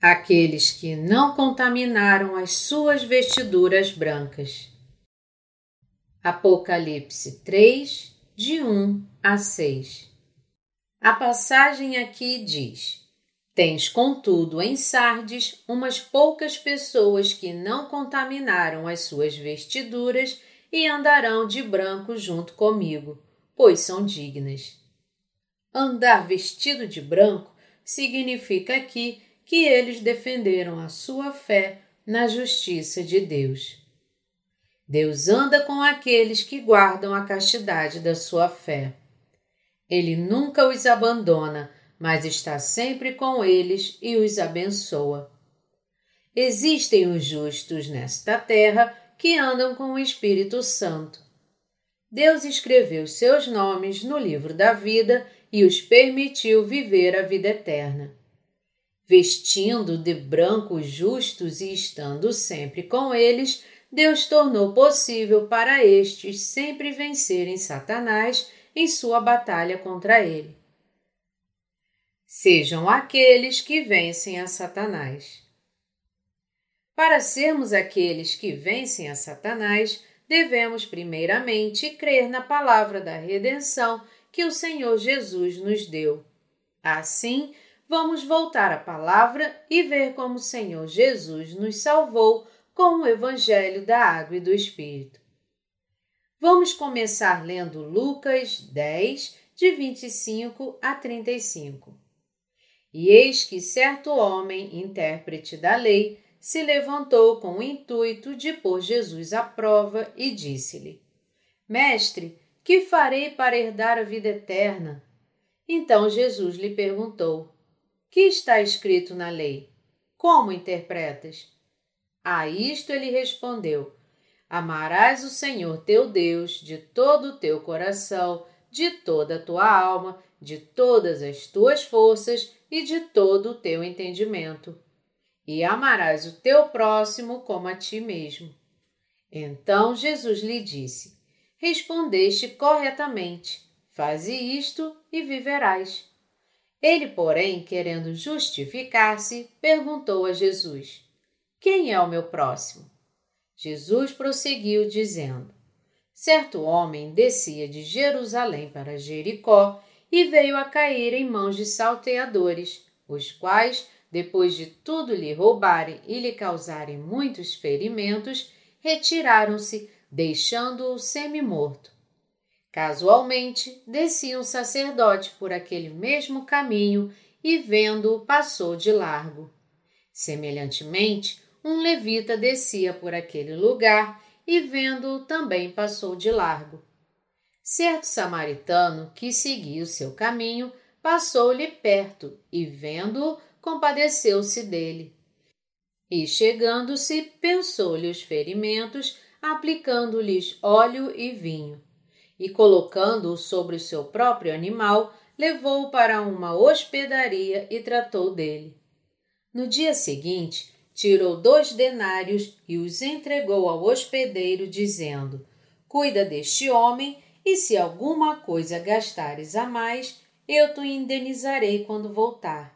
aqueles que não contaminaram as suas vestiduras brancas. Apocalipse 3, de 1 a 6 A passagem aqui diz: Tens, contudo, em Sardes umas poucas pessoas que não contaminaram as suas vestiduras e andarão de branco junto comigo, pois são dignas. Andar vestido de branco significa aqui que eles defenderam a sua fé na justiça de Deus. Deus anda com aqueles que guardam a castidade da sua fé. Ele nunca os abandona, mas está sempre com eles e os abençoa. Existem os justos nesta terra que andam com o Espírito Santo. Deus escreveu seus nomes no livro da vida e os permitiu viver a vida eterna vestindo de branco os justos e estando sempre com eles, Deus tornou possível para estes sempre vencerem Satanás em sua batalha contra ele. Sejam aqueles que vencem a Satanás. Para sermos aqueles que vencem a Satanás, devemos primeiramente crer na palavra da redenção que o Senhor Jesus nos deu. Assim, vamos voltar à palavra e ver como o Senhor Jesus nos salvou com o Evangelho da Água e do Espírito. Vamos começar lendo Lucas 10, de 25 a 35. E eis que certo homem, intérprete da lei, se levantou com o intuito de pôr Jesus à prova e disse-lhe: Mestre, que farei para herdar a vida eterna? Então Jesus lhe perguntou: que está escrito na lei? Como interpretas? A isto ele respondeu: Amarás o Senhor teu Deus de todo o teu coração, de toda a tua alma, de todas as tuas forças e de todo o teu entendimento. E amarás o teu próximo como a ti mesmo. Então Jesus lhe disse: Respondeste corretamente. Faze isto e viverás. Ele, porém, querendo justificar-se, perguntou a Jesus: Quem é o meu próximo? Jesus prosseguiu, dizendo: Certo homem descia de Jerusalém para Jericó e veio a cair em mãos de salteadores, os quais, depois de tudo lhe roubarem e lhe causarem muitos ferimentos, retiraram-se, deixando-o semi-morto. Casualmente, descia um sacerdote por aquele mesmo caminho e, vendo-o, passou de largo. Semelhantemente, um levita descia por aquele lugar e, vendo-o, também passou de largo. Certo samaritano que seguia o seu caminho passou-lhe perto e, vendo-o, compadeceu-se dele. E, chegando-se, pensou-lhe os ferimentos, aplicando-lhes óleo e vinho e, colocando-o sobre o seu próprio animal, levou-o para uma hospedaria e tratou dele. No dia seguinte, tirou dois denários e os entregou ao hospedeiro, dizendo: Cuida deste homem, e se alguma coisa gastares a mais, eu te indenizarei quando voltar.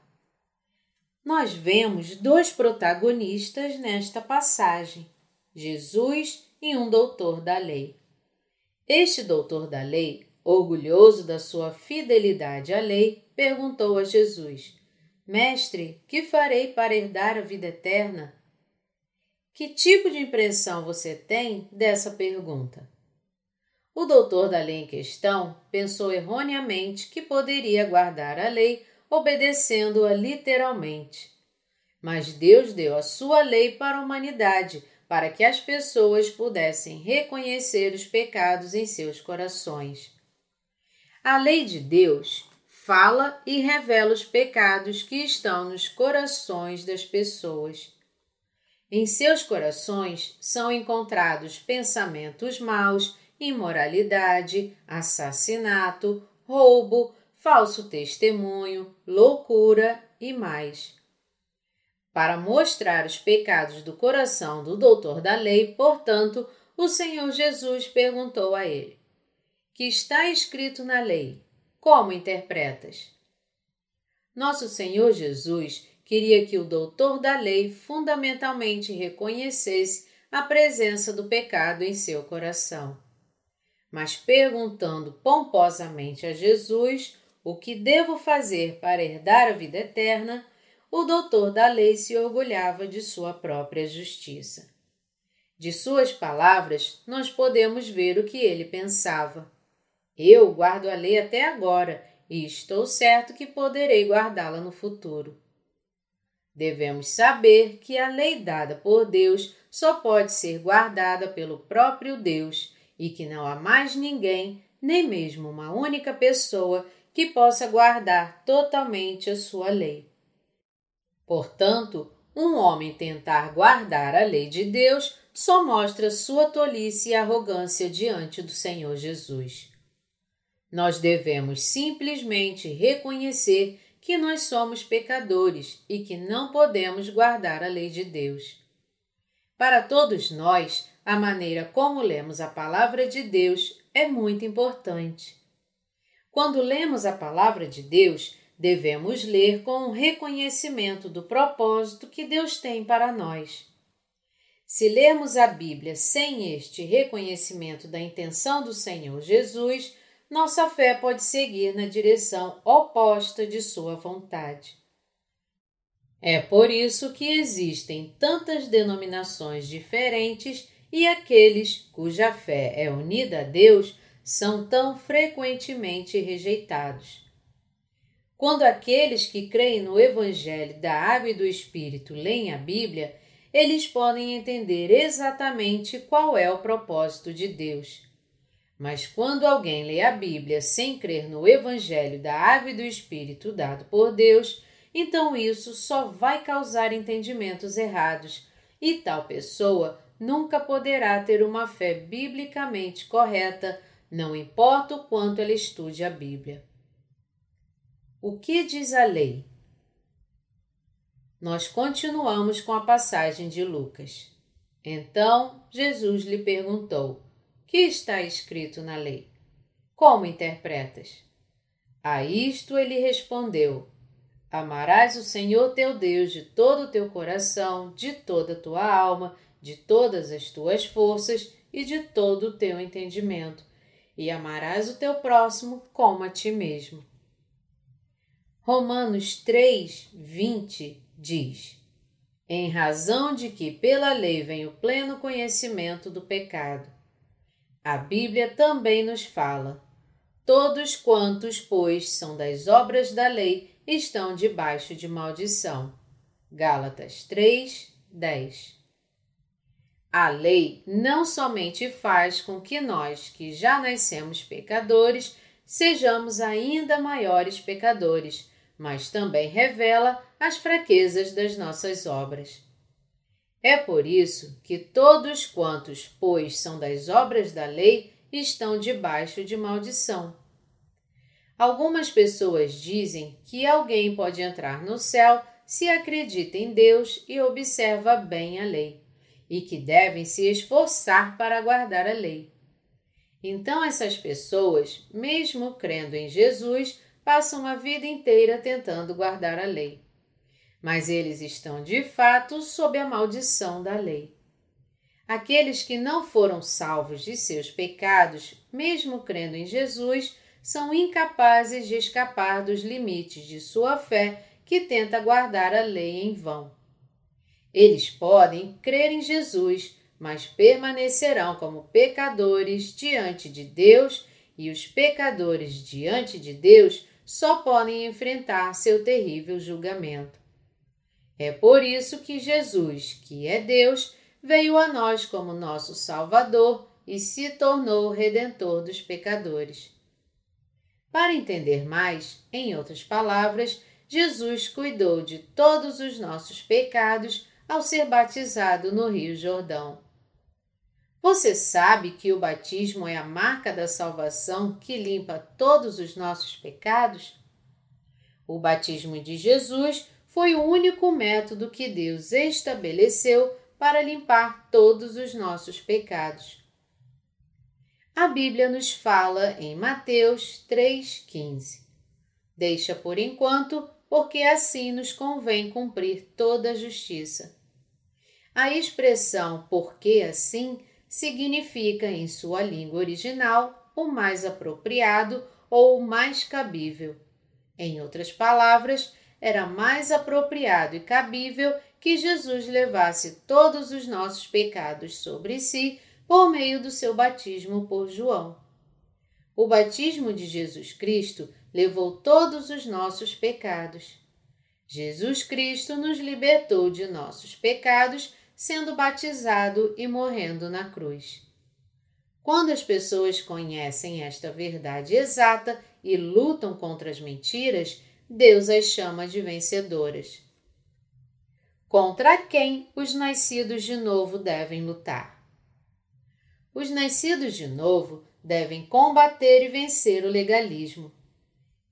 Nós vemos dois protagonistas nesta passagem: Jesus e um doutor da lei. Este doutor da lei, orgulhoso da sua fidelidade à lei, perguntou a Jesus: Mestre, que farei para herdar a vida eterna? Que tipo de impressão você tem dessa pergunta? O doutor da lei em questão pensou erroneamente que poderia guardar a lei obedecendo-a literalmente. Mas Deus deu a sua lei para a humanidade para que as pessoas pudessem reconhecer os pecados em seus corações. A lei de Deus fala e revela os pecados que estão nos corações das pessoas. Em seus corações são encontrados pensamentos maus, imoralidade, assassinato, roubo, falso testemunho, loucura e mais para mostrar os pecados do coração do doutor da lei, portanto, o Senhor Jesus perguntou a ele: Que está escrito na lei? Como interpretas? Nosso Senhor Jesus queria que o doutor da lei fundamentalmente reconhecesse a presença do pecado em seu coração. Mas perguntando pomposamente a Jesus o que devo fazer para herdar a vida eterna, o doutor da lei se orgulhava de sua própria justiça. De suas palavras, nós podemos ver o que ele pensava. Eu guardo a lei até agora e estou certo que poderei guardá-la no futuro. Devemos saber que a lei dada por Deus só pode ser guardada pelo próprio Deus e que não há mais ninguém, nem mesmo uma única pessoa, que possa guardar totalmente a sua lei. Portanto, um homem tentar guardar a lei de Deus só mostra sua tolice e arrogância diante do Senhor Jesus. Nós devemos simplesmente reconhecer que nós somos pecadores e que não podemos guardar a lei de Deus. Para todos nós, a maneira como lemos a palavra de Deus é muito importante. Quando lemos a palavra de Deus, devemos ler com um reconhecimento do propósito que Deus tem para nós. Se lermos a Bíblia sem este reconhecimento da intenção do Senhor Jesus, nossa fé pode seguir na direção oposta de Sua vontade. É por isso que existem tantas denominações diferentes e aqueles cuja fé é unida a Deus são tão frequentemente rejeitados. Quando aqueles que creem no Evangelho da Água e do Espírito leem a Bíblia, eles podem entender exatamente qual é o propósito de Deus. Mas quando alguém lê a Bíblia sem crer no Evangelho da Água e do Espírito dado por Deus, então isso só vai causar entendimentos errados e tal pessoa nunca poderá ter uma fé biblicamente correta não importa o quanto ela estude a Bíblia. O que diz a lei? Nós continuamos com a passagem de Lucas. Então Jesus lhe perguntou: Que está escrito na lei? Como interpretas? A isto ele respondeu: Amarás o Senhor teu Deus de todo o teu coração, de toda a tua alma, de todas as tuas forças e de todo o teu entendimento e amarás o teu próximo como a ti mesmo. Romanos 3, 20 diz: Em razão de que pela lei vem o pleno conhecimento do pecado. A Bíblia também nos fala: Todos quantos, pois, são das obras da lei estão debaixo de maldição. Gálatas 3, 10 a lei não somente faz com que nós, que já nascemos pecadores, sejamos ainda maiores pecadores, mas também revela as fraquezas das nossas obras. É por isso que todos quantos, pois, são das obras da lei, estão debaixo de maldição. Algumas pessoas dizem que alguém pode entrar no céu se acredita em Deus e observa bem a lei e que devem se esforçar para guardar a lei. Então, essas pessoas, mesmo crendo em Jesus, passam a vida inteira tentando guardar a lei. Mas eles estão de fato sob a maldição da lei. Aqueles que não foram salvos de seus pecados, mesmo crendo em Jesus, são incapazes de escapar dos limites de sua fé que tenta guardar a lei em vão. Eles podem crer em Jesus, mas permanecerão como pecadores diante de Deus, e os pecadores diante de Deus só podem enfrentar seu terrível julgamento. É por isso que Jesus, que é Deus, veio a nós como nosso Salvador e se tornou o redentor dos pecadores. Para entender mais, em outras palavras, Jesus cuidou de todos os nossos pecados ao ser batizado no Rio Jordão. Você sabe que o batismo é a marca da salvação que limpa todos os nossos pecados? O batismo de Jesus foi o único método que Deus estabeleceu para limpar todos os nossos pecados. A Bíblia nos fala em Mateus 3,15: Deixa por enquanto porque assim nos convém cumprir toda a justiça. A expressão porque assim significa, em sua língua original, o mais apropriado ou o mais cabível. Em outras palavras, era mais apropriado e cabível que Jesus levasse todos os nossos pecados sobre si por meio do seu batismo por João. O batismo de Jesus Cristo levou todos os nossos pecados. Jesus Cristo nos libertou de nossos pecados sendo batizado e morrendo na cruz. Quando as pessoas conhecem esta verdade exata e lutam contra as mentiras, Deus as chama de vencedoras. Contra quem os nascidos de novo devem lutar? Os nascidos de novo devem combater e vencer o legalismo.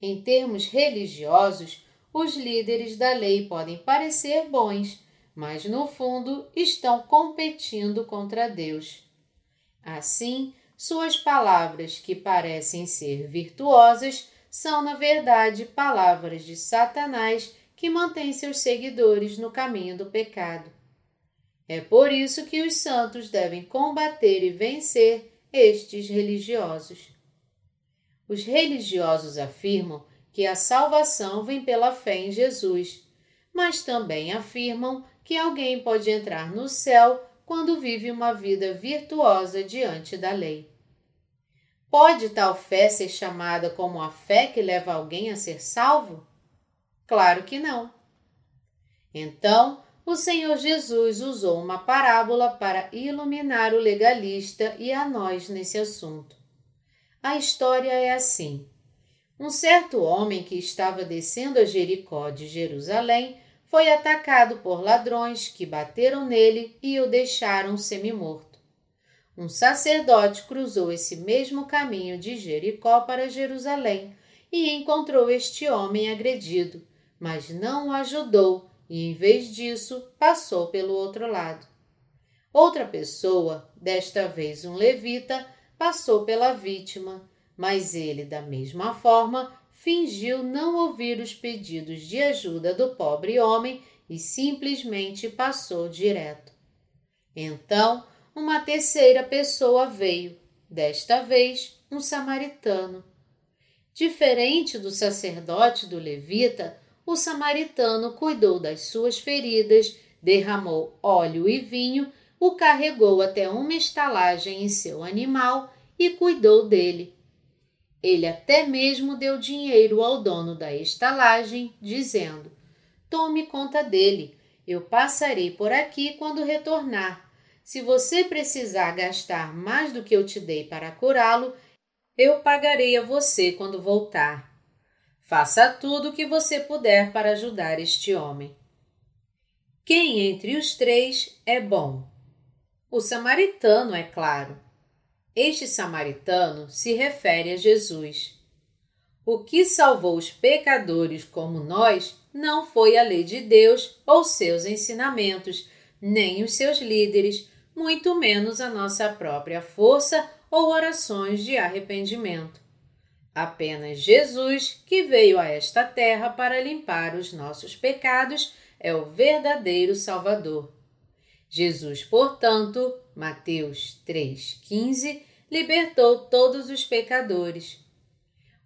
Em termos religiosos, os líderes da lei podem parecer bons, mas no fundo estão competindo contra Deus. Assim, suas palavras, que parecem ser virtuosas, são na verdade palavras de Satanás que mantém seus seguidores no caminho do pecado. É por isso que os santos devem combater e vencer estes religiosos. Os religiosos afirmam que a salvação vem pela fé em Jesus, mas também afirmam que alguém pode entrar no céu quando vive uma vida virtuosa diante da lei. Pode tal fé ser chamada como a fé que leva alguém a ser salvo? Claro que não. Então, o Senhor Jesus usou uma parábola para iluminar o legalista e a nós nesse assunto. A história é assim: um certo homem que estava descendo a Jericó de Jerusalém foi atacado por ladrões que bateram nele e o deixaram semi-morto. Um sacerdote cruzou esse mesmo caminho de Jericó para Jerusalém e encontrou este homem agredido, mas não o ajudou e, em vez disso, passou pelo outro lado. Outra pessoa, desta vez um levita, passou pela vítima, mas ele, da mesma forma, fingiu não ouvir os pedidos de ajuda do pobre homem e simplesmente passou direto. Então, uma terceira pessoa veio, desta vez um samaritano. Diferente do sacerdote do levita, o samaritano cuidou das suas feridas, derramou óleo e vinho, o carregou até uma estalagem em seu animal e cuidou dele. Ele até mesmo deu dinheiro ao dono da estalagem, dizendo: Tome conta dele, eu passarei por aqui quando retornar. Se você precisar gastar mais do que eu te dei para curá-lo, eu pagarei a você quando voltar. Faça tudo o que você puder para ajudar este homem. Quem entre os três é bom? O samaritano, é claro. Este samaritano se refere a Jesus. O que salvou os pecadores como nós não foi a lei de Deus ou seus ensinamentos, nem os seus líderes, muito menos a nossa própria força ou orações de arrependimento. Apenas Jesus, que veio a esta terra para limpar os nossos pecados, é o verdadeiro Salvador. Jesus, portanto, Mateus 3,15, libertou todos os pecadores.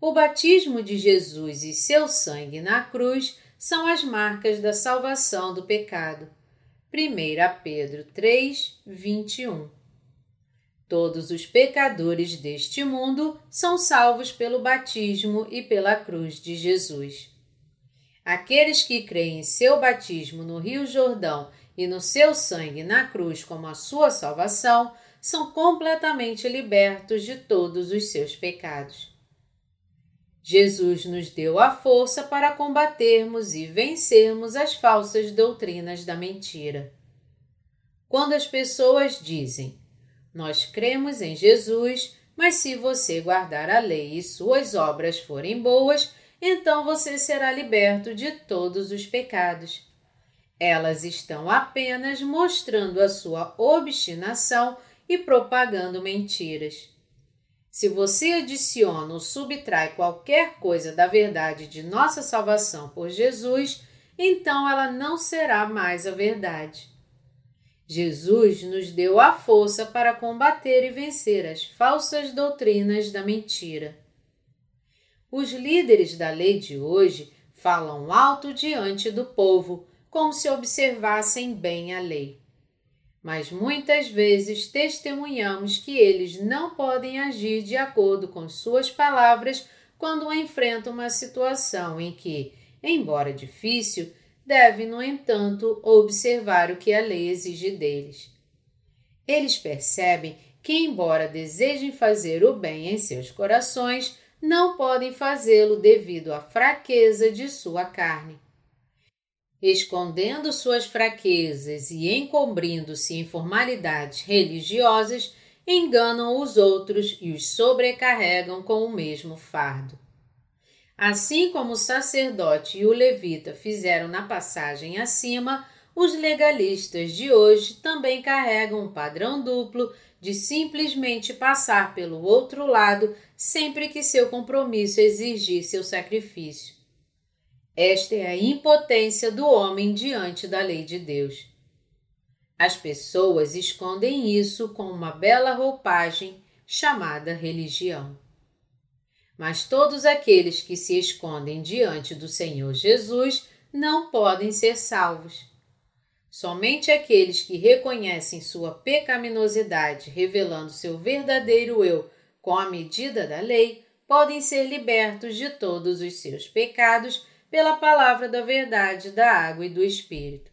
O batismo de Jesus e seu sangue na cruz são as marcas da salvação do pecado. 1 Pedro 3, 21 Todos os pecadores deste mundo são salvos pelo batismo e pela cruz de Jesus. Aqueles que creem em seu batismo no Rio Jordão e no seu sangue na cruz como a sua salvação, são completamente libertos de todos os seus pecados. Jesus nos deu a força para combatermos e vencermos as falsas doutrinas da mentira. Quando as pessoas dizem, Nós cremos em Jesus, mas se você guardar a lei e suas obras forem boas, então você será liberto de todos os pecados. Elas estão apenas mostrando a sua obstinação e propagando mentiras. Se você adiciona ou subtrai qualquer coisa da verdade de nossa salvação por Jesus, então ela não será mais a verdade. Jesus nos deu a força para combater e vencer as falsas doutrinas da mentira. Os líderes da lei de hoje falam alto diante do povo, como se observassem bem a lei mas muitas vezes testemunhamos que eles não podem agir de acordo com suas palavras quando enfrentam uma situação em que, embora difícil, devem, no entanto, observar o que a lei exige deles. Eles percebem que, embora desejem fazer o bem em seus corações, não podem fazê-lo devido à fraqueza de sua carne escondendo suas fraquezas e encobrindo-se em formalidades religiosas, enganam os outros e os sobrecarregam com o mesmo fardo. Assim como o sacerdote e o levita fizeram na passagem acima, os legalistas de hoje também carregam um padrão duplo de simplesmente passar pelo outro lado sempre que seu compromisso exigir seu sacrifício. Esta é a impotência do homem diante da lei de Deus. As pessoas escondem isso com uma bela roupagem chamada religião. Mas todos aqueles que se escondem diante do Senhor Jesus não podem ser salvos. Somente aqueles que reconhecem sua pecaminosidade, revelando seu verdadeiro eu com a medida da lei, podem ser libertos de todos os seus pecados pela palavra da verdade, da água e do Espírito.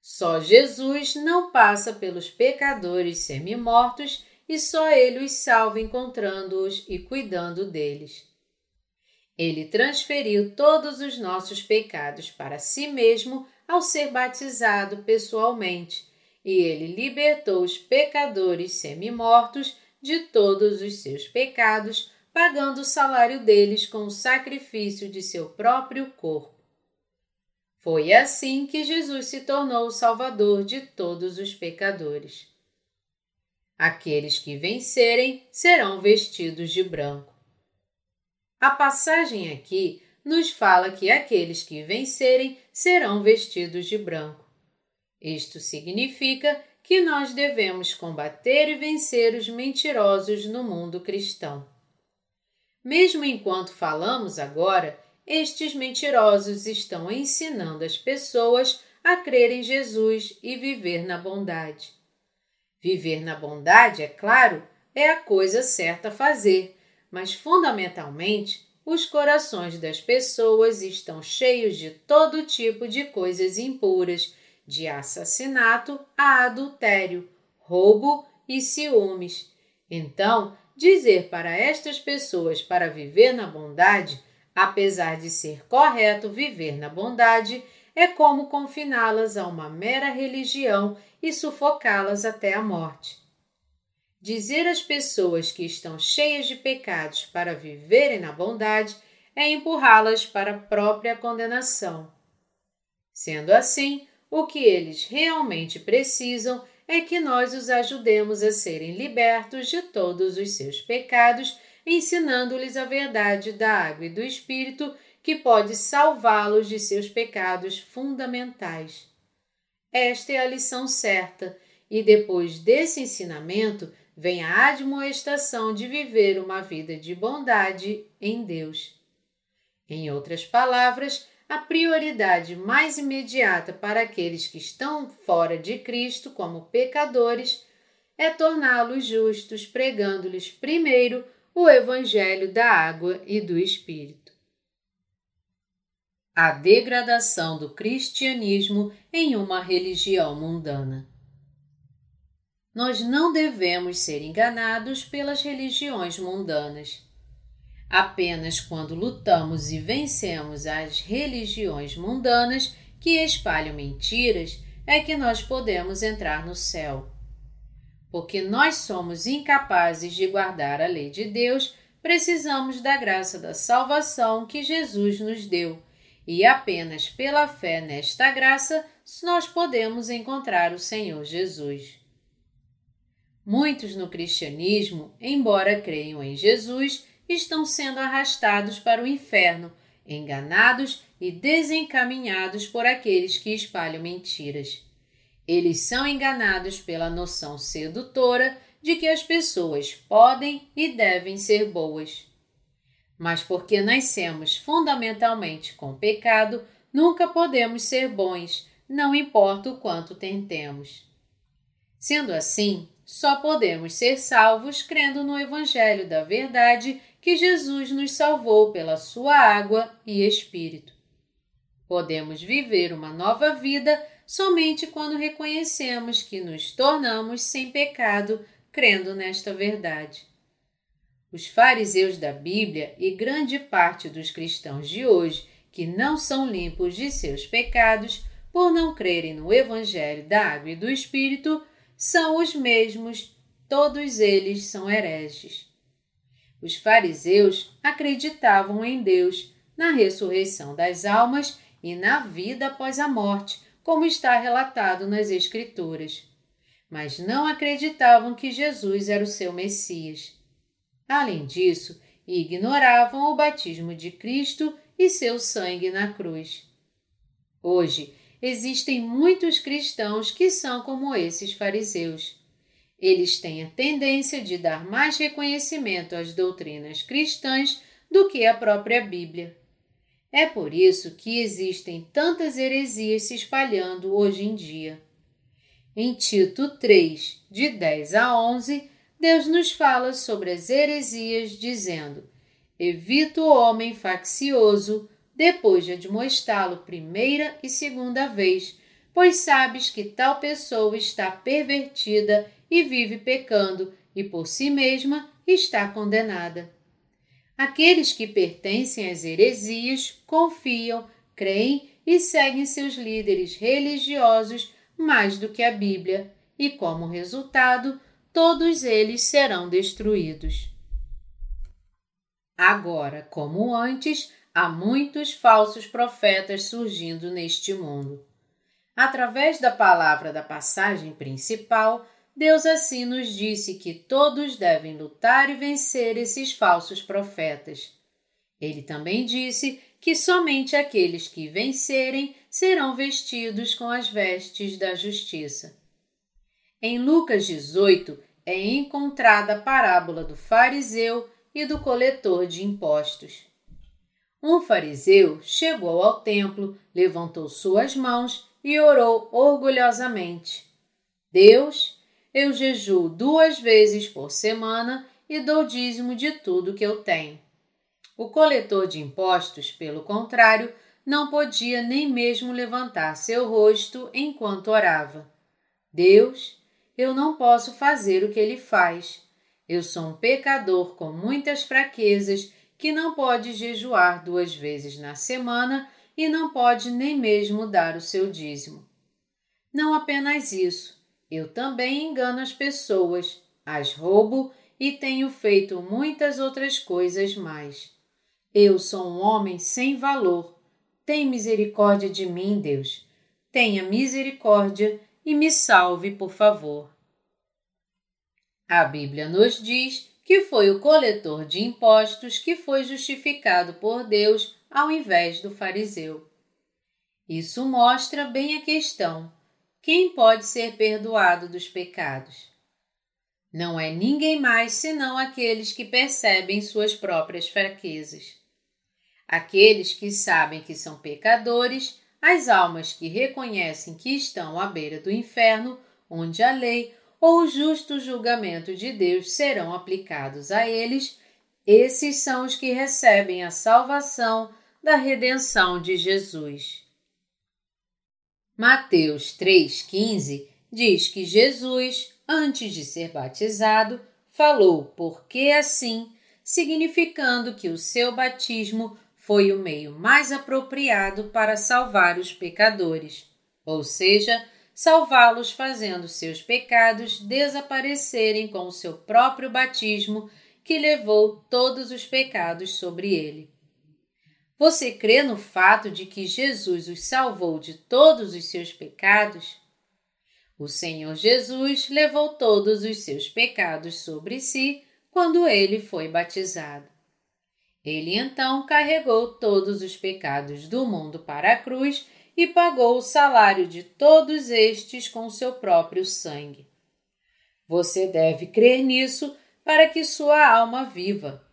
Só Jesus não passa pelos pecadores semi-mortos e só ele os salva encontrando-os e cuidando deles. Ele transferiu todos os nossos pecados para si mesmo ao ser batizado pessoalmente, e ele libertou os pecadores semi-mortos de todos os seus pecados pagando o salário deles com o sacrifício de seu próprio corpo. Foi assim que Jesus se tornou o Salvador de todos os pecadores. Aqueles que vencerem serão vestidos de branco. A passagem aqui nos fala que aqueles que vencerem serão vestidos de branco. Isto significa que nós devemos combater e vencer os mentirosos no mundo cristão. Mesmo enquanto falamos agora, estes mentirosos estão ensinando as pessoas a crer em Jesus e viver na bondade. Viver na bondade, é claro, é a coisa certa a fazer, mas fundamentalmente os corações das pessoas estão cheios de todo tipo de coisas impuras, de assassinato a adultério, roubo e ciúmes. Então, dizer para estas pessoas para viver na bondade, apesar de ser correto viver na bondade, é como confiná-las a uma mera religião e sufocá-las até a morte. Dizer às pessoas que estão cheias de pecados para viverem na bondade é empurrá-las para a própria condenação. Sendo assim, o que eles realmente precisam é que nós os ajudemos a serem libertos de todos os seus pecados, ensinando-lhes a verdade da água e do Espírito que pode salvá-los de seus pecados fundamentais. Esta é a lição certa, e depois desse ensinamento vem a admoestação de viver uma vida de bondade em Deus. Em outras palavras, a prioridade mais imediata para aqueles que estão fora de Cristo como pecadores é torná-los justos, pregando-lhes primeiro o Evangelho da água e do Espírito. A degradação do cristianismo em uma religião mundana. Nós não devemos ser enganados pelas religiões mundanas. Apenas quando lutamos e vencemos as religiões mundanas que espalham mentiras é que nós podemos entrar no céu. Porque nós somos incapazes de guardar a lei de Deus, precisamos da graça da salvação que Jesus nos deu, e apenas pela fé nesta graça nós podemos encontrar o Senhor Jesus. Muitos no cristianismo, embora creiam em Jesus, estão sendo arrastados para o inferno, enganados e desencaminhados por aqueles que espalham mentiras. Eles são enganados pela noção sedutora de que as pessoas podem e devem ser boas. Mas porque nascemos fundamentalmente com pecado, nunca podemos ser bons, não importa o quanto tentemos. Sendo assim, só podemos ser salvos crendo no Evangelho da Verdade que Jesus nos salvou pela Sua água e Espírito. Podemos viver uma nova vida somente quando reconhecemos que nos tornamos sem pecado, crendo nesta verdade. Os fariseus da Bíblia e grande parte dos cristãos de hoje que não são limpos de seus pecados por não crerem no Evangelho da Água e do Espírito são os mesmos, todos eles são hereges. Os fariseus acreditavam em Deus, na ressurreição das almas e na vida após a morte, como está relatado nas Escrituras. Mas não acreditavam que Jesus era o seu Messias. Além disso, ignoravam o batismo de Cristo e seu sangue na cruz. Hoje, existem muitos cristãos que são como esses fariseus. Eles têm a tendência de dar mais reconhecimento às doutrinas cristãs do que à própria Bíblia. É por isso que existem tantas heresias se espalhando hoje em dia. Em Tito 3, de 10 a 11, Deus nos fala sobre as heresias, dizendo: Evita o homem faccioso, depois de admoestá-lo primeira e segunda vez, pois sabes que tal pessoa está pervertida e vive pecando, e por si mesma está condenada. Aqueles que pertencem às heresias confiam, creem e seguem seus líderes religiosos mais do que a Bíblia, e como resultado, todos eles serão destruídos. Agora, como antes, há muitos falsos profetas surgindo neste mundo. Através da palavra da passagem principal, Deus assim nos disse que todos devem lutar e vencer esses falsos profetas. Ele também disse que somente aqueles que vencerem serão vestidos com as vestes da justiça. Em Lucas 18 é encontrada a parábola do fariseu e do coletor de impostos. Um fariseu chegou ao templo, levantou suas mãos e orou orgulhosamente: Deus, eu jejuo duas vezes por semana e dou dízimo de tudo que eu tenho. O coletor de impostos, pelo contrário, não podia nem mesmo levantar seu rosto enquanto orava. Deus, eu não posso fazer o que ele faz. Eu sou um pecador com muitas fraquezas que não pode jejuar duas vezes na semana e não pode nem mesmo dar o seu dízimo. Não apenas isso, eu também engano as pessoas, as roubo e tenho feito muitas outras coisas mais. Eu sou um homem sem valor. Tem misericórdia de mim, Deus. Tenha misericórdia e me salve, por favor. A Bíblia nos diz que foi o coletor de impostos que foi justificado por Deus ao invés do fariseu. Isso mostra bem a questão: quem pode ser perdoado dos pecados? Não é ninguém mais senão aqueles que percebem suas próprias fraquezas. Aqueles que sabem que são pecadores, as almas que reconhecem que estão à beira do inferno, onde a lei ou o justo julgamento de Deus serão aplicados a eles, esses são os que recebem a salvação da redenção de Jesus. Mateus 3,15 diz que Jesus, antes de ser batizado, falou porque assim, significando que o seu batismo foi o meio mais apropriado para salvar os pecadores, ou seja, salvá-los fazendo seus pecados desaparecerem com o seu próprio batismo que levou todos os pecados sobre ele. Você crê no fato de que Jesus os salvou de todos os seus pecados? O Senhor Jesus levou todos os seus pecados sobre si quando ele foi batizado. Ele então carregou todos os pecados do mundo para a cruz e pagou o salário de todos estes com seu próprio sangue. Você deve crer nisso para que sua alma viva.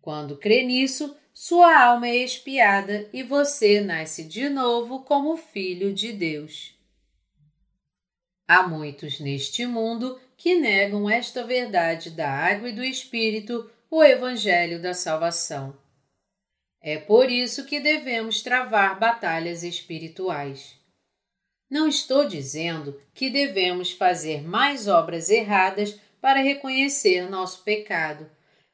Quando crê nisso, sua alma é expiada e você nasce de novo como filho de Deus. Há muitos neste mundo que negam esta verdade da água e do Espírito, o Evangelho da Salvação. É por isso que devemos travar batalhas espirituais. Não estou dizendo que devemos fazer mais obras erradas para reconhecer nosso pecado,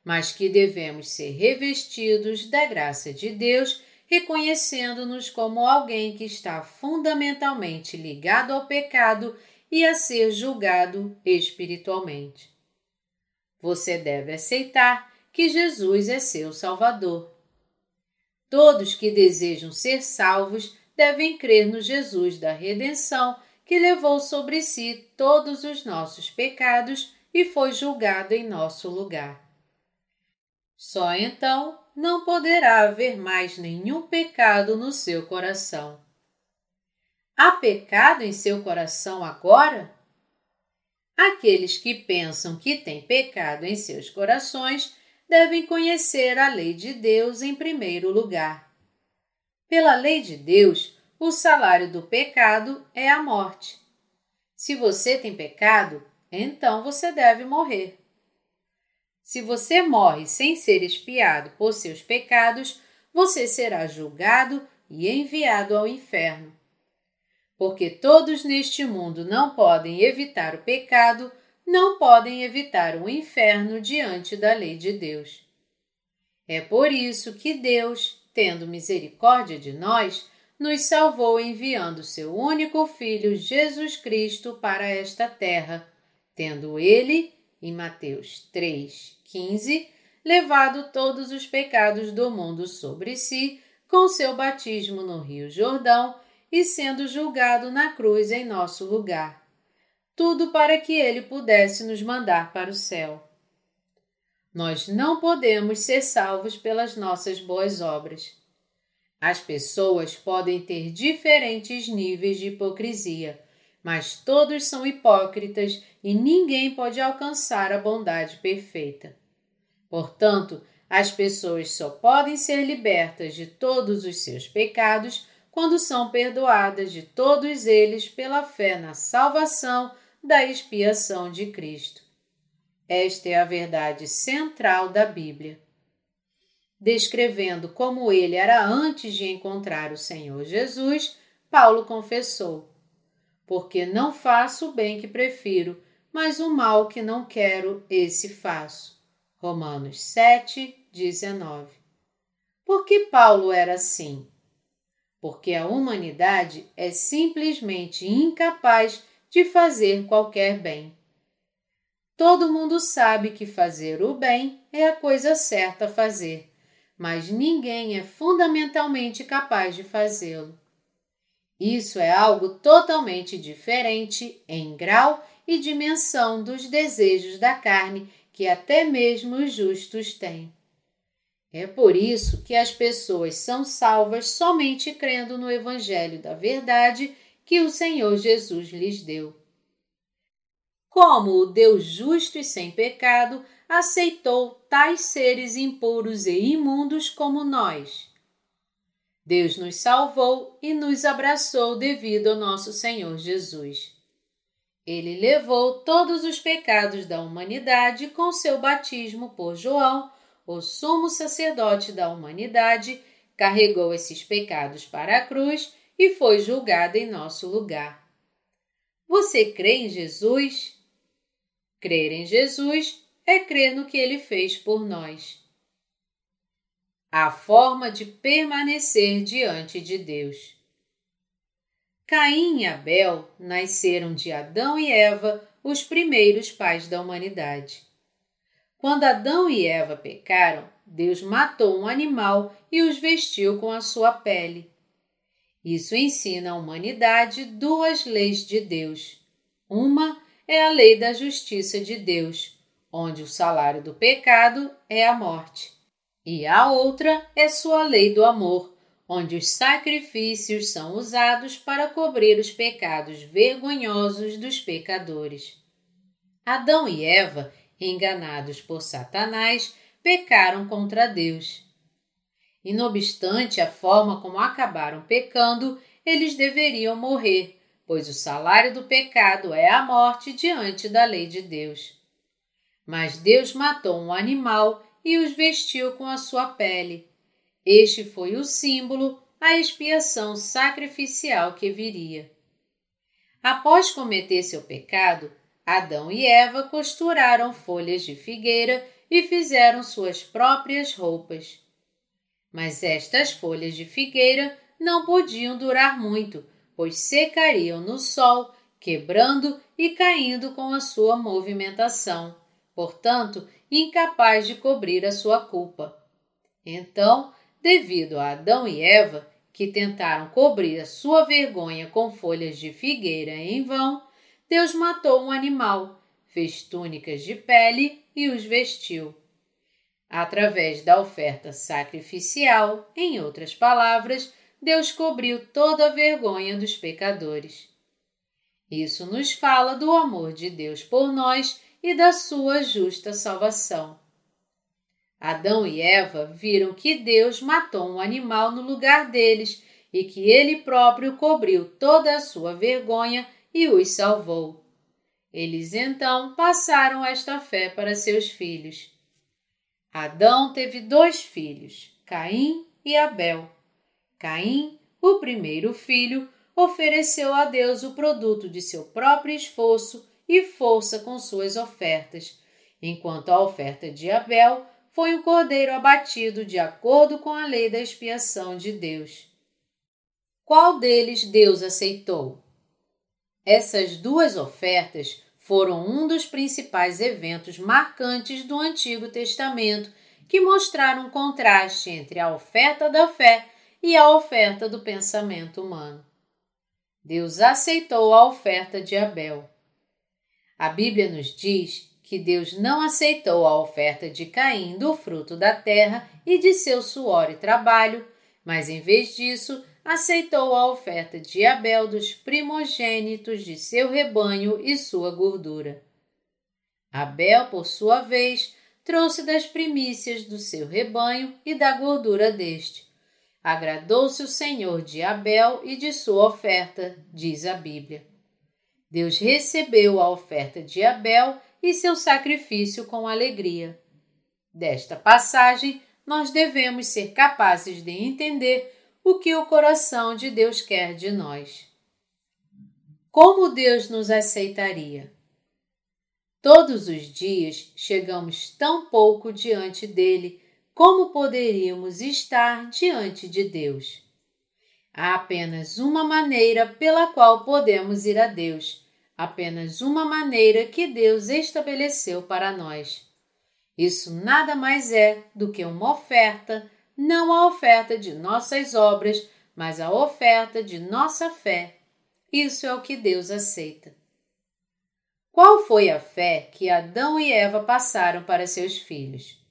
mas que devemos ser revestidos da graça de Deus, reconhecendo-nos como alguém que está fundamentalmente ligado ao pecado e a ser julgado espiritualmente. Você deve aceitar que Jesus é seu Salvador. Todos que desejam ser salvos devem crer no Jesus da redenção que levou sobre si todos os nossos pecados e foi julgado em nosso lugar. Só então não poderá haver mais nenhum pecado no seu coração. Há pecado em seu coração agora? Aqueles que pensam que têm pecado em seus corações devem conhecer a lei de Deus em primeiro lugar. Pela lei de Deus, o salário do pecado é a morte. Se você tem pecado, então você deve morrer. Se você morre sem ser espiado por seus pecados, você será julgado e enviado ao inferno. Porque todos neste mundo não podem evitar o pecado, não podem evitar o inferno diante da lei de Deus. É por isso que Deus, tendo misericórdia de nós, nos salvou enviando seu único Filho Jesus Cristo para esta terra, tendo ele, em Mateus 3, 15, levado todos os pecados do mundo sobre si, com seu batismo no Rio Jordão e sendo julgado na cruz em nosso lugar. Tudo para que ele pudesse nos mandar para o céu. Nós não podemos ser salvos pelas nossas boas obras. As pessoas podem ter diferentes níveis de hipocrisia, mas todos são hipócritas e ninguém pode alcançar a bondade perfeita. Portanto, as pessoas só podem ser libertas de todos os seus pecados quando são perdoadas de todos eles pela fé na salvação da expiação de Cristo. Esta é a verdade central da Bíblia. Descrevendo como ele era antes de encontrar o Senhor Jesus, Paulo confessou: Porque não faço o bem que prefiro, mas o mal que não quero, esse faço. Romanos 7, 19. Por que Paulo era assim? Porque a humanidade é simplesmente incapaz de fazer qualquer bem. Todo mundo sabe que fazer o bem é a coisa certa a fazer, mas ninguém é fundamentalmente capaz de fazê-lo. Isso é algo totalmente diferente em grau e dimensão dos desejos da carne que até mesmo os justos têm. É por isso que as pessoas são salvas somente crendo no Evangelho da Verdade que o Senhor Jesus lhes deu. Como o Deus justo e sem pecado aceitou tais seres impuros e imundos como nós. Deus nos salvou e nos abraçou devido ao nosso Senhor Jesus. Ele levou todos os pecados da humanidade com seu batismo por João, o sumo sacerdote da humanidade, carregou esses pecados para a cruz e foi julgado em nosso lugar. Você crê em Jesus? Crer em Jesus é crer no que ele fez por nós. A forma de permanecer diante de Deus. Caim e Abel nasceram de Adão e Eva, os primeiros pais da humanidade. Quando Adão e Eva pecaram, Deus matou um animal e os vestiu com a sua pele. Isso ensina à humanidade duas leis de Deus. Uma é a lei da justiça de Deus, onde o salário do pecado é a morte. E a outra é sua lei do amor, onde os sacrifícios são usados para cobrir os pecados vergonhosos dos pecadores. Adão e Eva, enganados por Satanás, pecaram contra Deus. E, não obstante a forma como acabaram pecando, eles deveriam morrer, pois o salário do pecado é a morte diante da lei de Deus. Mas Deus matou um animal e os vestiu com a sua pele. Este foi o símbolo, a expiação sacrificial que viria. Após cometer seu pecado, Adão e Eva costuraram folhas de figueira e fizeram suas próprias roupas. Mas estas folhas de figueira não podiam durar muito, pois secariam no sol, quebrando e caindo com a sua movimentação, portanto, incapaz de cobrir a sua culpa. Então, devido a Adão e Eva, que tentaram cobrir a sua vergonha com folhas de figueira em vão, Deus matou um animal, fez túnicas de pele e os vestiu. Através da oferta sacrificial, em outras palavras, Deus cobriu toda a vergonha dos pecadores. Isso nos fala do amor de Deus por nós e da sua justa salvação. Adão e Eva viram que Deus matou um animal no lugar deles e que ele próprio cobriu toda a sua vergonha e os salvou. Eles então passaram esta fé para seus filhos. Adão teve dois filhos, Caim e Abel. Caim, o primeiro filho, ofereceu a Deus o produto de seu próprio esforço e força com suas ofertas, enquanto a oferta de Abel foi um cordeiro abatido de acordo com a lei da expiação de Deus. Qual deles Deus aceitou? Essas duas ofertas foram um dos principais eventos marcantes do Antigo Testamento que mostraram um contraste entre a oferta da fé e a oferta do pensamento humano. Deus aceitou a oferta de Abel. A Bíblia nos diz que Deus não aceitou a oferta de Caim do fruto da terra e de seu suor e trabalho, mas em vez disso, aceitou a oferta de Abel dos primogênitos de seu rebanho e sua gordura. Abel, por sua vez, trouxe das primícias do seu rebanho e da gordura deste, Agradou-se o Senhor de Abel e de sua oferta, diz a Bíblia. Deus recebeu a oferta de Abel e seu sacrifício com alegria. Desta passagem, nós devemos ser capazes de entender o que o coração de Deus quer de nós. Como Deus nos aceitaria? Todos os dias chegamos tão pouco diante dele como poderíamos estar diante de Deus? Há apenas uma maneira pela qual podemos ir a Deus, apenas uma maneira que Deus estabeleceu para nós. Isso nada mais é do que uma oferta, não a oferta de nossas obras, mas a oferta de nossa fé. Isso é o que Deus aceita. Qual foi a fé que Adão e Eva passaram para seus filhos?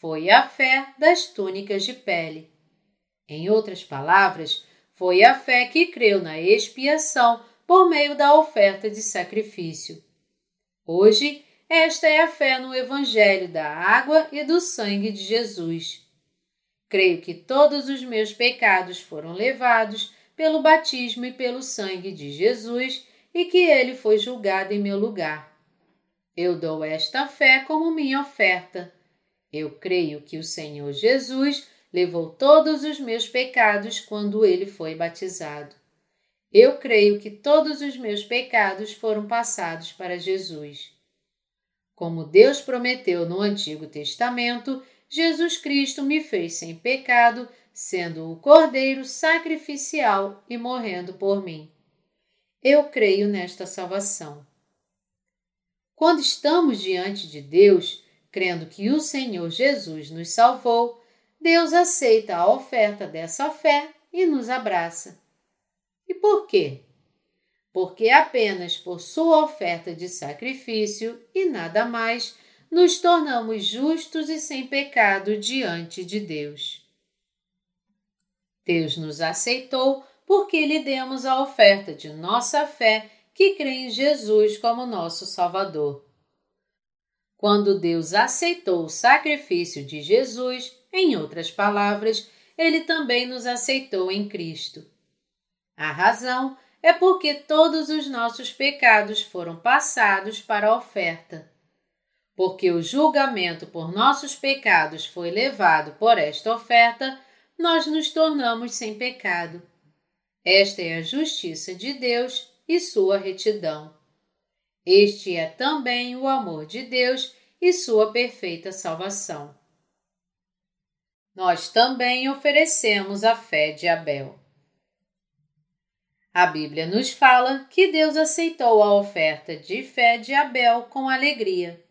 foi a fé das túnicas de pele. Em outras palavras, foi a fé que creu na expiação por meio da oferta de sacrifício. Hoje, esta é a fé no Evangelho da água e do sangue de Jesus. Creio que todos os meus pecados foram levados pelo batismo e pelo sangue de Jesus e que ele foi julgado em meu lugar. Eu dou esta fé como minha oferta eu creio que o Senhor Jesus levou todos os meus pecados quando ele foi batizado. Eu creio que todos os meus pecados foram passados para Jesus. Como Deus prometeu no Antigo Testamento, Jesus Cristo me fez sem pecado, sendo o Cordeiro sacrificial e morrendo por mim. Eu creio nesta salvação. Quando estamos diante de Deus, crendo que o Senhor Jesus nos salvou, Deus aceita a oferta dessa fé e nos abraça. E por quê? porque apenas por sua oferta de sacrifício e nada mais nos tornamos justos e sem pecado diante de Deus. Deus nos aceitou porque lhe demos a oferta de nossa fé que crê em Jesus como nosso Salvador. Quando Deus aceitou o sacrifício de Jesus, em outras palavras, ele também nos aceitou em Cristo. A razão é porque todos os nossos pecados foram passados para a oferta. Porque o julgamento por nossos pecados foi levado por esta oferta, nós nos tornamos sem pecado. Esta é a justiça de Deus e sua retidão. Este é também o amor de Deus e sua perfeita salvação. Nós também oferecemos a fé de Abel. A Bíblia nos fala que Deus aceitou a oferta de fé de Abel com alegria.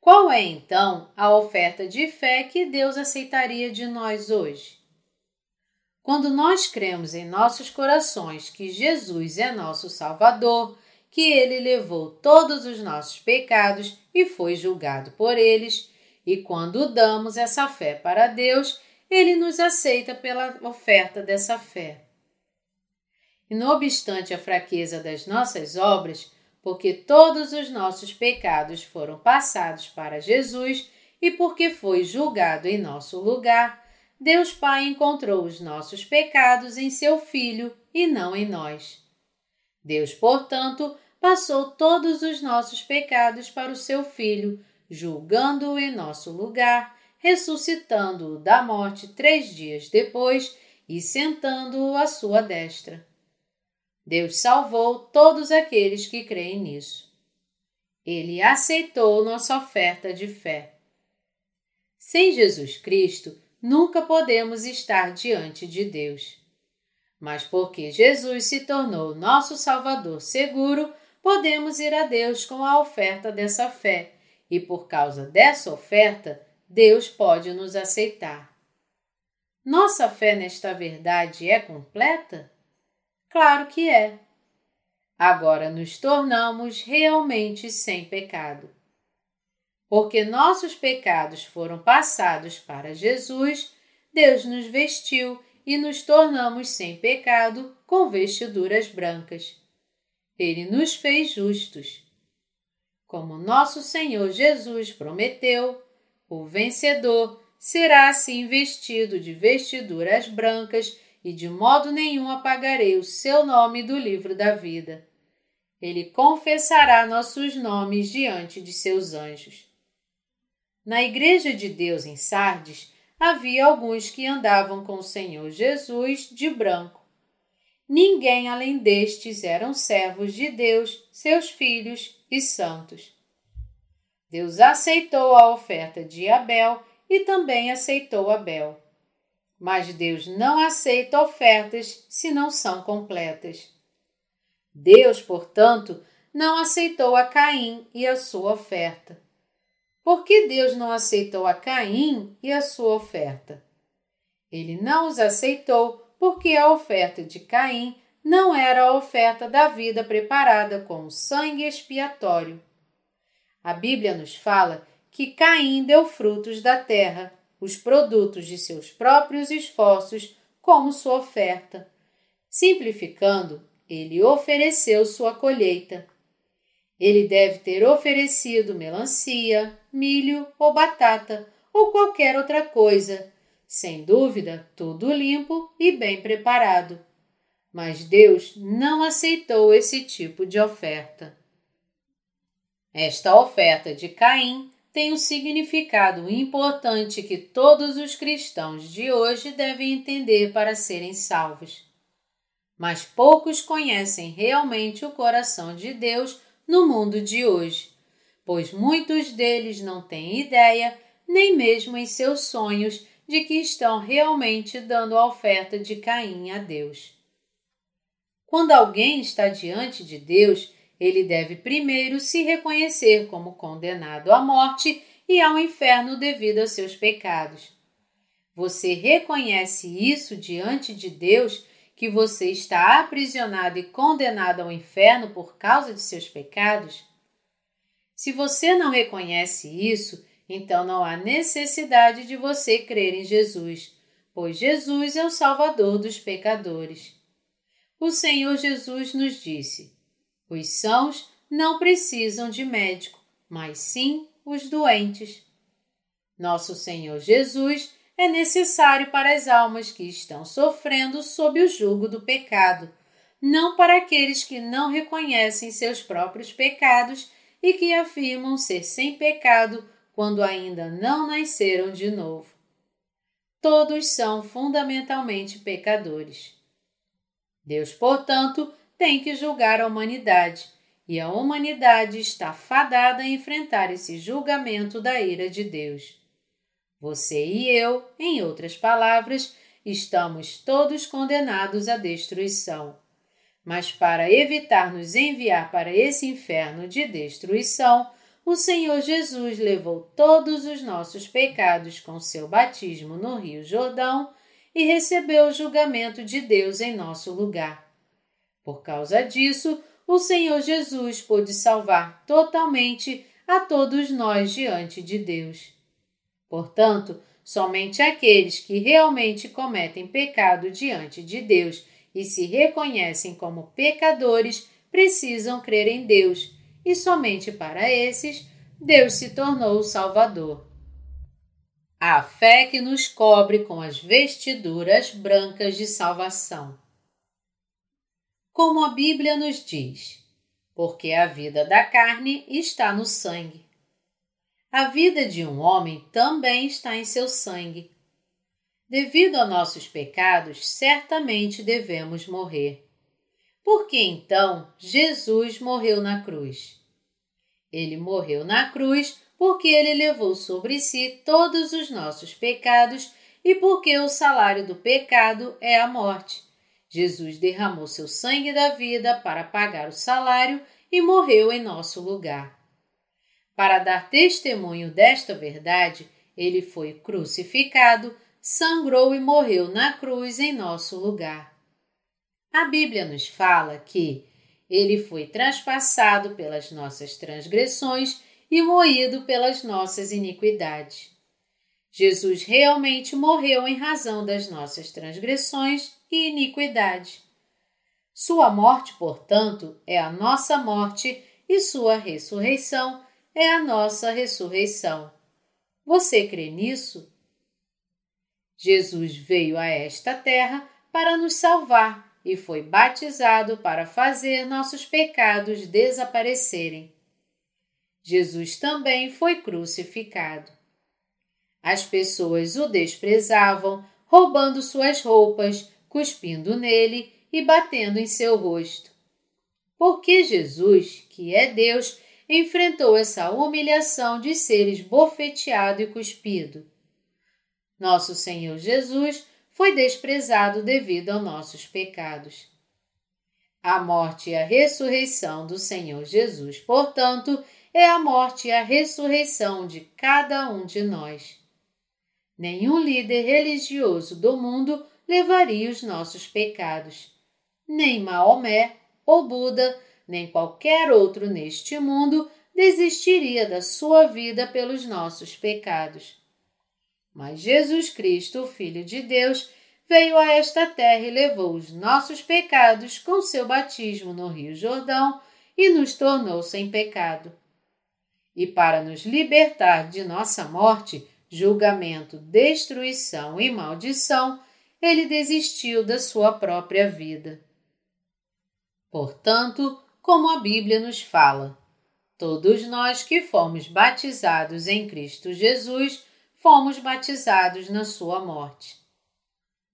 Qual é então a oferta de fé que Deus aceitaria de nós hoje? Quando nós cremos em nossos corações que Jesus é nosso Salvador, que ele levou todos os nossos pecados e foi julgado por eles, e quando damos essa fé para Deus, ele nos aceita pela oferta dessa fé. E não obstante a fraqueza das nossas obras, porque todos os nossos pecados foram passados para Jesus e porque foi julgado em nosso lugar, Deus Pai encontrou os nossos pecados em seu Filho e não em nós. Deus, portanto, passou todos os nossos pecados para o seu Filho, julgando-o em nosso lugar, ressuscitando-o da morte três dias depois e sentando-o à sua destra. Deus salvou todos aqueles que creem nisso. Ele aceitou nossa oferta de fé. Sem Jesus Cristo, nunca podemos estar diante de Deus. Mas porque Jesus se tornou nosso Salvador seguro, podemos ir a Deus com a oferta dessa fé, e por causa dessa oferta, Deus pode nos aceitar. Nossa fé nesta verdade é completa? Claro que é. Agora nos tornamos realmente sem pecado. Porque nossos pecados foram passados para Jesus, Deus nos vestiu e nos tornamos sem pecado com vestiduras brancas. Ele nos fez justos. Como nosso Senhor Jesus prometeu, o vencedor será assim vestido de vestiduras brancas e de modo nenhum apagarei o seu nome do livro da vida. Ele confessará nossos nomes diante de seus anjos. Na Igreja de Deus em Sardes havia alguns que andavam com o Senhor Jesus de branco ninguém além destes eram servos de Deus, seus filhos e santos. Deus aceitou a oferta de Abel e também aceitou Abel. Mas Deus não aceita ofertas se não são completas. Deus, portanto, não aceitou a Caim e a sua oferta. Por que Deus não aceitou a Caim e a sua oferta? Ele não os aceitou porque a oferta de Caim não era a oferta da vida preparada com o sangue expiatório. A Bíblia nos fala que Caim deu frutos da terra, os produtos de seus próprios esforços, como sua oferta. Simplificando, ele ofereceu sua colheita. Ele deve ter oferecido melancia, milho ou batata, ou qualquer outra coisa, sem dúvida, tudo limpo e bem preparado. Mas Deus não aceitou esse tipo de oferta. Esta oferta de Caim tem um significado importante que todos os cristãos de hoje devem entender para serem salvos. Mas poucos conhecem realmente o coração de Deus no mundo de hoje, pois muitos deles não têm ideia, nem mesmo em seus sonhos, de que estão realmente dando a oferta de Caim a Deus. Quando alguém está diante de Deus, ele deve primeiro se reconhecer como condenado à morte e ao inferno devido a seus pecados. Você reconhece isso diante de Deus que você está aprisionado e condenado ao inferno por causa de seus pecados? Se você não reconhece isso, então não há necessidade de você crer em Jesus, pois Jesus é o Salvador dos pecadores. O Senhor Jesus nos disse: os sãos não precisam de médico, mas sim os doentes. Nosso Senhor Jesus é necessário para as almas que estão sofrendo sob o jugo do pecado, não para aqueles que não reconhecem seus próprios pecados e que afirmam ser sem pecado quando ainda não nasceram de novo. Todos são fundamentalmente pecadores. Deus, portanto, tem que julgar a humanidade, e a humanidade está fadada a enfrentar esse julgamento da ira de Deus. Você e eu, em outras palavras, estamos todos condenados à destruição. Mas para evitar nos enviar para esse inferno de destruição, o Senhor Jesus levou todos os nossos pecados com seu batismo no Rio Jordão e recebeu o julgamento de Deus em nosso lugar. Por causa disso, o Senhor Jesus pôde salvar totalmente a todos nós diante de Deus. Portanto, somente aqueles que realmente cometem pecado diante de Deus e se reconhecem como pecadores precisam crer em Deus e somente para esses Deus se tornou o Salvador. A fé que nos cobre com as vestiduras brancas de salvação. Como a Bíblia nos diz, porque a vida da carne está no sangue. A vida de um homem também está em seu sangue. Devido a nossos pecados, certamente devemos morrer. Por que então Jesus morreu na cruz? Ele morreu na cruz porque ele levou sobre si todos os nossos pecados e porque o salário do pecado é a morte. Jesus derramou seu sangue da vida para pagar o salário e morreu em nosso lugar. Para dar testemunho desta verdade, ele foi crucificado, sangrou e morreu na cruz em nosso lugar. A Bíblia nos fala que ele foi transpassado pelas nossas transgressões e moído pelas nossas iniquidades. Jesus realmente morreu em razão das nossas transgressões e iniquidades. Sua morte, portanto, é a nossa morte e sua ressurreição é a nossa ressurreição. Você crê nisso? Jesus veio a esta terra para nos salvar e foi batizado para fazer nossos pecados desaparecerem. Jesus também foi crucificado. As pessoas o desprezavam, roubando suas roupas, cuspindo nele e batendo em seu rosto. Porque Jesus, que é Deus, enfrentou essa humilhação de ser esbofeteado e cuspido. Nosso Senhor Jesus foi desprezado devido aos nossos pecados. A morte e a ressurreição do Senhor Jesus, portanto, é a morte e a ressurreição de cada um de nós. Nenhum líder religioso do mundo levaria os nossos pecados. Nem Maomé, ou Buda, nem qualquer outro neste mundo desistiria da sua vida pelos nossos pecados. Mas Jesus Cristo, o Filho de Deus, veio a esta terra e levou os nossos pecados com seu batismo no Rio Jordão e nos tornou sem pecado. E para nos libertar de nossa morte, julgamento, destruição e maldição, ele desistiu da sua própria vida. Portanto, como a Bíblia nos fala, todos nós que fomos batizados em Cristo Jesus fomos batizados na sua morte.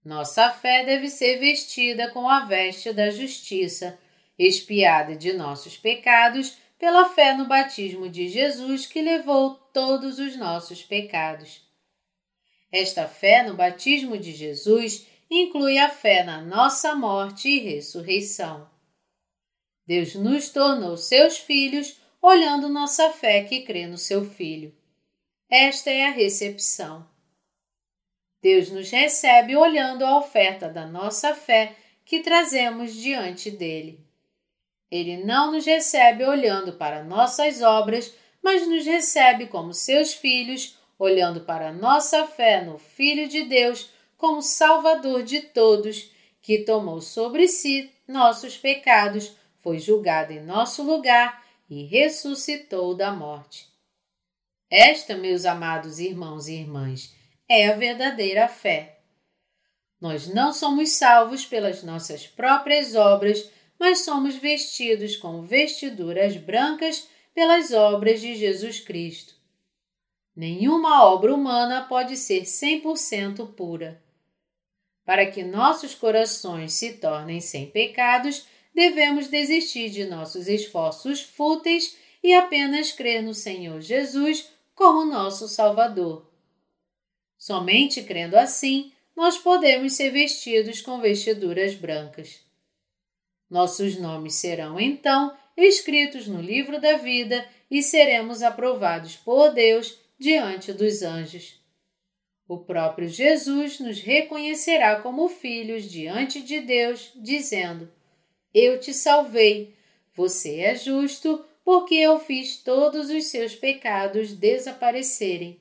Nossa fé deve ser vestida com a veste da justiça, expiada de nossos pecados pela fé no batismo de Jesus que levou todos os nossos pecados. Esta fé no batismo de Jesus inclui a fé na nossa morte e ressurreição. Deus nos tornou seus filhos olhando nossa fé que crê no seu Filho. Esta é a recepção. Deus nos recebe olhando a oferta da nossa fé, que trazemos diante dele. Ele não nos recebe olhando para nossas obras, mas nos recebe como seus filhos, olhando para nossa fé no Filho de Deus como Salvador de todos, que tomou sobre si nossos pecados, foi julgado em nosso lugar e ressuscitou da morte. Esta, meus amados irmãos e irmãs, é a verdadeira fé. Nós não somos salvos pelas nossas próprias obras, mas somos vestidos com vestiduras brancas pelas obras de Jesus Cristo. Nenhuma obra humana pode ser 100% pura. Para que nossos corações se tornem sem pecados, devemos desistir de nossos esforços fúteis e apenas crer no Senhor Jesus como nosso Salvador. Somente crendo assim, nós podemos ser vestidos com vestiduras brancas. Nossos nomes serão então escritos no livro da vida e seremos aprovados por Deus diante dos anjos. O próprio Jesus nos reconhecerá como filhos diante de Deus, dizendo: Eu te salvei, você é justo, porque eu fiz todos os seus pecados desaparecerem.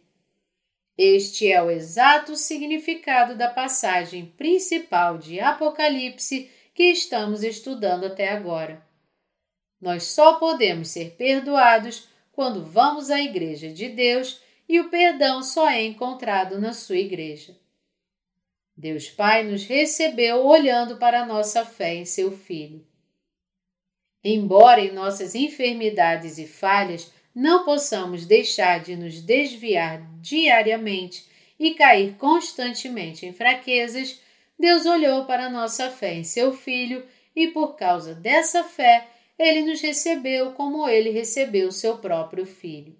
Este é o exato significado da passagem principal de Apocalipse que estamos estudando até agora. Nós só podemos ser perdoados quando vamos à Igreja de Deus e o perdão só é encontrado na sua Igreja. Deus Pai nos recebeu olhando para nossa fé em seu Filho. Embora em nossas enfermidades e falhas não possamos deixar de nos desviar diariamente e cair constantemente em fraquezas, Deus olhou para nossa fé em seu Filho e, por causa dessa fé, ele nos recebeu como ele recebeu seu próprio Filho.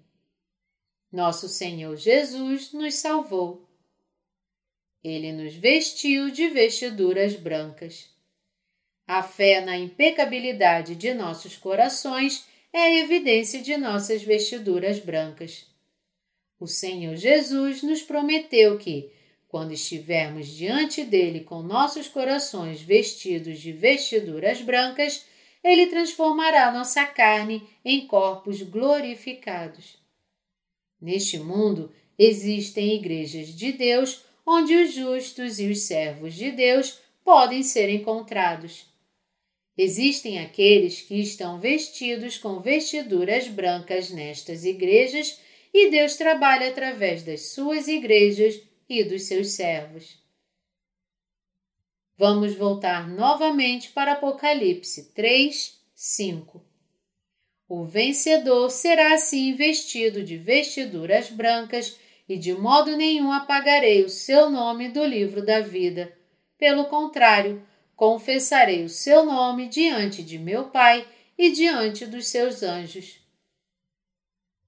Nosso Senhor Jesus nos salvou. Ele nos vestiu de vestiduras brancas. A fé na impecabilidade de nossos corações é a evidência de nossas vestiduras brancas. O Senhor Jesus nos prometeu que, quando estivermos diante dele com nossos corações vestidos de vestiduras brancas, ele transformará nossa carne em corpos glorificados. Neste mundo existem igrejas de Deus onde os justos e os servos de Deus podem ser encontrados. Existem aqueles que estão vestidos com vestiduras brancas nestas igrejas e Deus trabalha através das suas igrejas e dos seus servos. Vamos voltar novamente para Apocalipse 3, 5. O vencedor será assim vestido de vestiduras brancas e de modo nenhum apagarei o seu nome do livro da vida. Pelo contrário, confessarei o seu nome diante de meu Pai e diante dos seus anjos.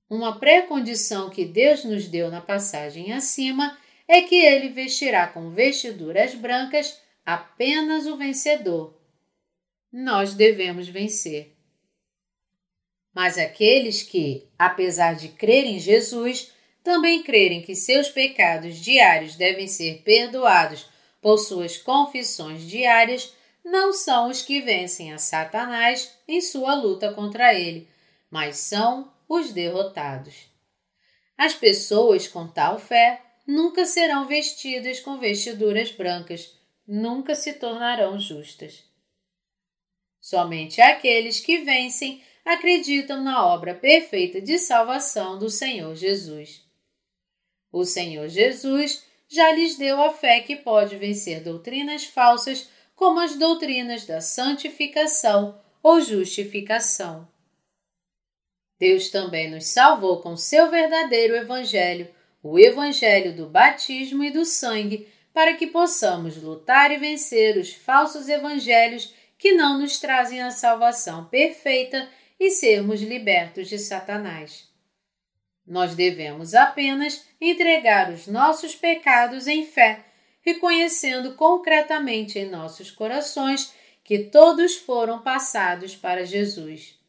Uma pré-condição que Deus nos deu na passagem acima é que ele vestirá com vestiduras brancas apenas o vencedor. Nós devemos vencer. Mas aqueles que, apesar de crerem em Jesus, também crerem que seus pecados diários devem ser perdoados por suas confissões diárias não são os que vencem a Satanás em sua luta contra ele, mas são os derrotados. As pessoas com tal fé nunca serão vestidas com vestiduras brancas, nunca se tornarão justas. Somente aqueles que vencem acreditam na obra perfeita de salvação do Senhor Jesus. O Senhor Jesus já lhes deu a fé que pode vencer doutrinas falsas, como as doutrinas da santificação ou justificação. Deus também nos salvou com seu verdadeiro Evangelho, o Evangelho do batismo e do sangue, para que possamos lutar e vencer os falsos evangelhos que não nos trazem a salvação perfeita e sermos libertos de Satanás. Nós devemos apenas entregar os nossos pecados em fé, reconhecendo concretamente em nossos corações que todos foram passados para Jesus.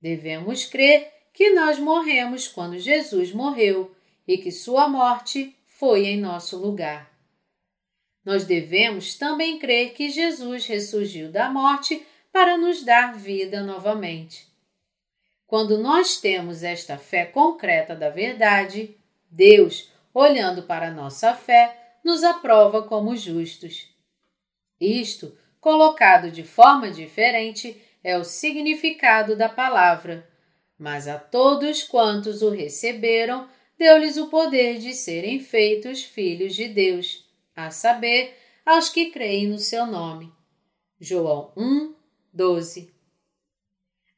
Devemos crer que nós morremos quando Jesus morreu e que sua morte foi em nosso lugar. nós devemos também crer que Jesus ressurgiu da morte para nos dar vida novamente. Quando nós temos esta fé concreta da verdade, Deus, olhando para nossa fé, nos aprova como justos. Isto, colocado de forma diferente, é o significado da palavra. Mas a todos quantos o receberam, deu-lhes o poder de serem feitos filhos de Deus, a saber, aos que creem no seu nome. João 1, 12.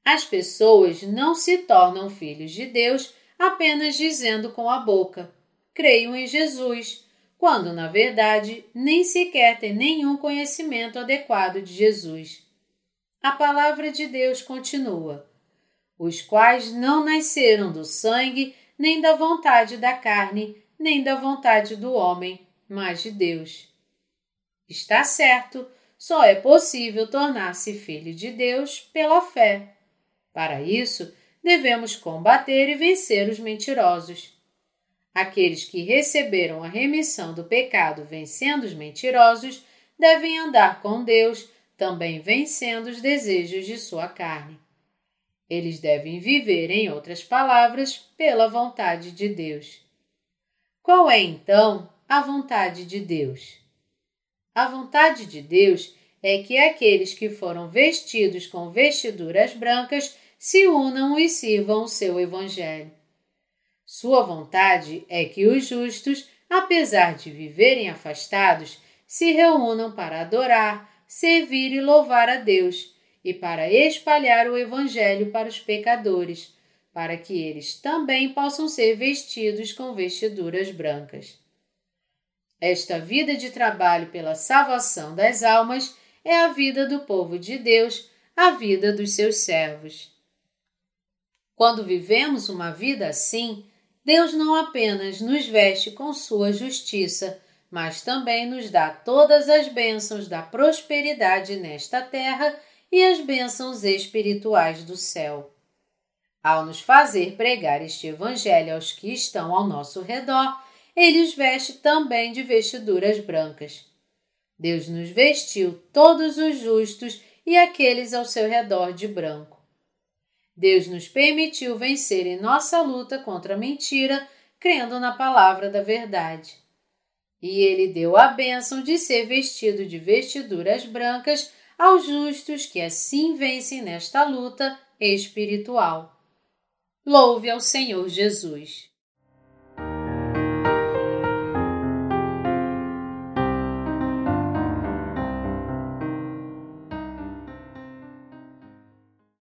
As pessoas não se tornam filhos de Deus apenas dizendo com a boca: creio em Jesus, quando na verdade nem sequer têm nenhum conhecimento adequado de Jesus. A palavra de Deus continua: os quais não nasceram do sangue, nem da vontade da carne, nem da vontade do homem, mas de Deus. Está certo, só é possível tornar-se filho de Deus pela fé. Para isso, devemos combater e vencer os mentirosos. Aqueles que receberam a remissão do pecado vencendo os mentirosos devem andar com Deus, também vencendo os desejos de sua carne. Eles devem viver, em outras palavras, pela vontade de Deus. Qual é, então, a vontade de Deus? A vontade de Deus é que aqueles que foram vestidos com vestiduras brancas se unam e sirvam o seu Evangelho. Sua vontade é que os justos, apesar de viverem afastados, se reúnam para adorar, servir e louvar a Deus e para espalhar o Evangelho para os pecadores, para que eles também possam ser vestidos com vestiduras brancas. Esta vida de trabalho pela salvação das almas é a vida do povo de Deus, a vida dos seus servos. Quando vivemos uma vida assim, Deus não apenas nos veste com sua justiça, mas também nos dá todas as bênçãos da prosperidade nesta terra e as bênçãos espirituais do céu. Ao nos fazer pregar este Evangelho aos que estão ao nosso redor, ele os veste também de vestiduras brancas. Deus nos vestiu todos os justos e aqueles ao seu redor de branco. Deus nos permitiu vencer em nossa luta contra a mentira, crendo na palavra da verdade. E Ele deu a bênção de ser vestido de vestiduras brancas aos justos que assim vencem nesta luta espiritual. Louve ao Senhor Jesus.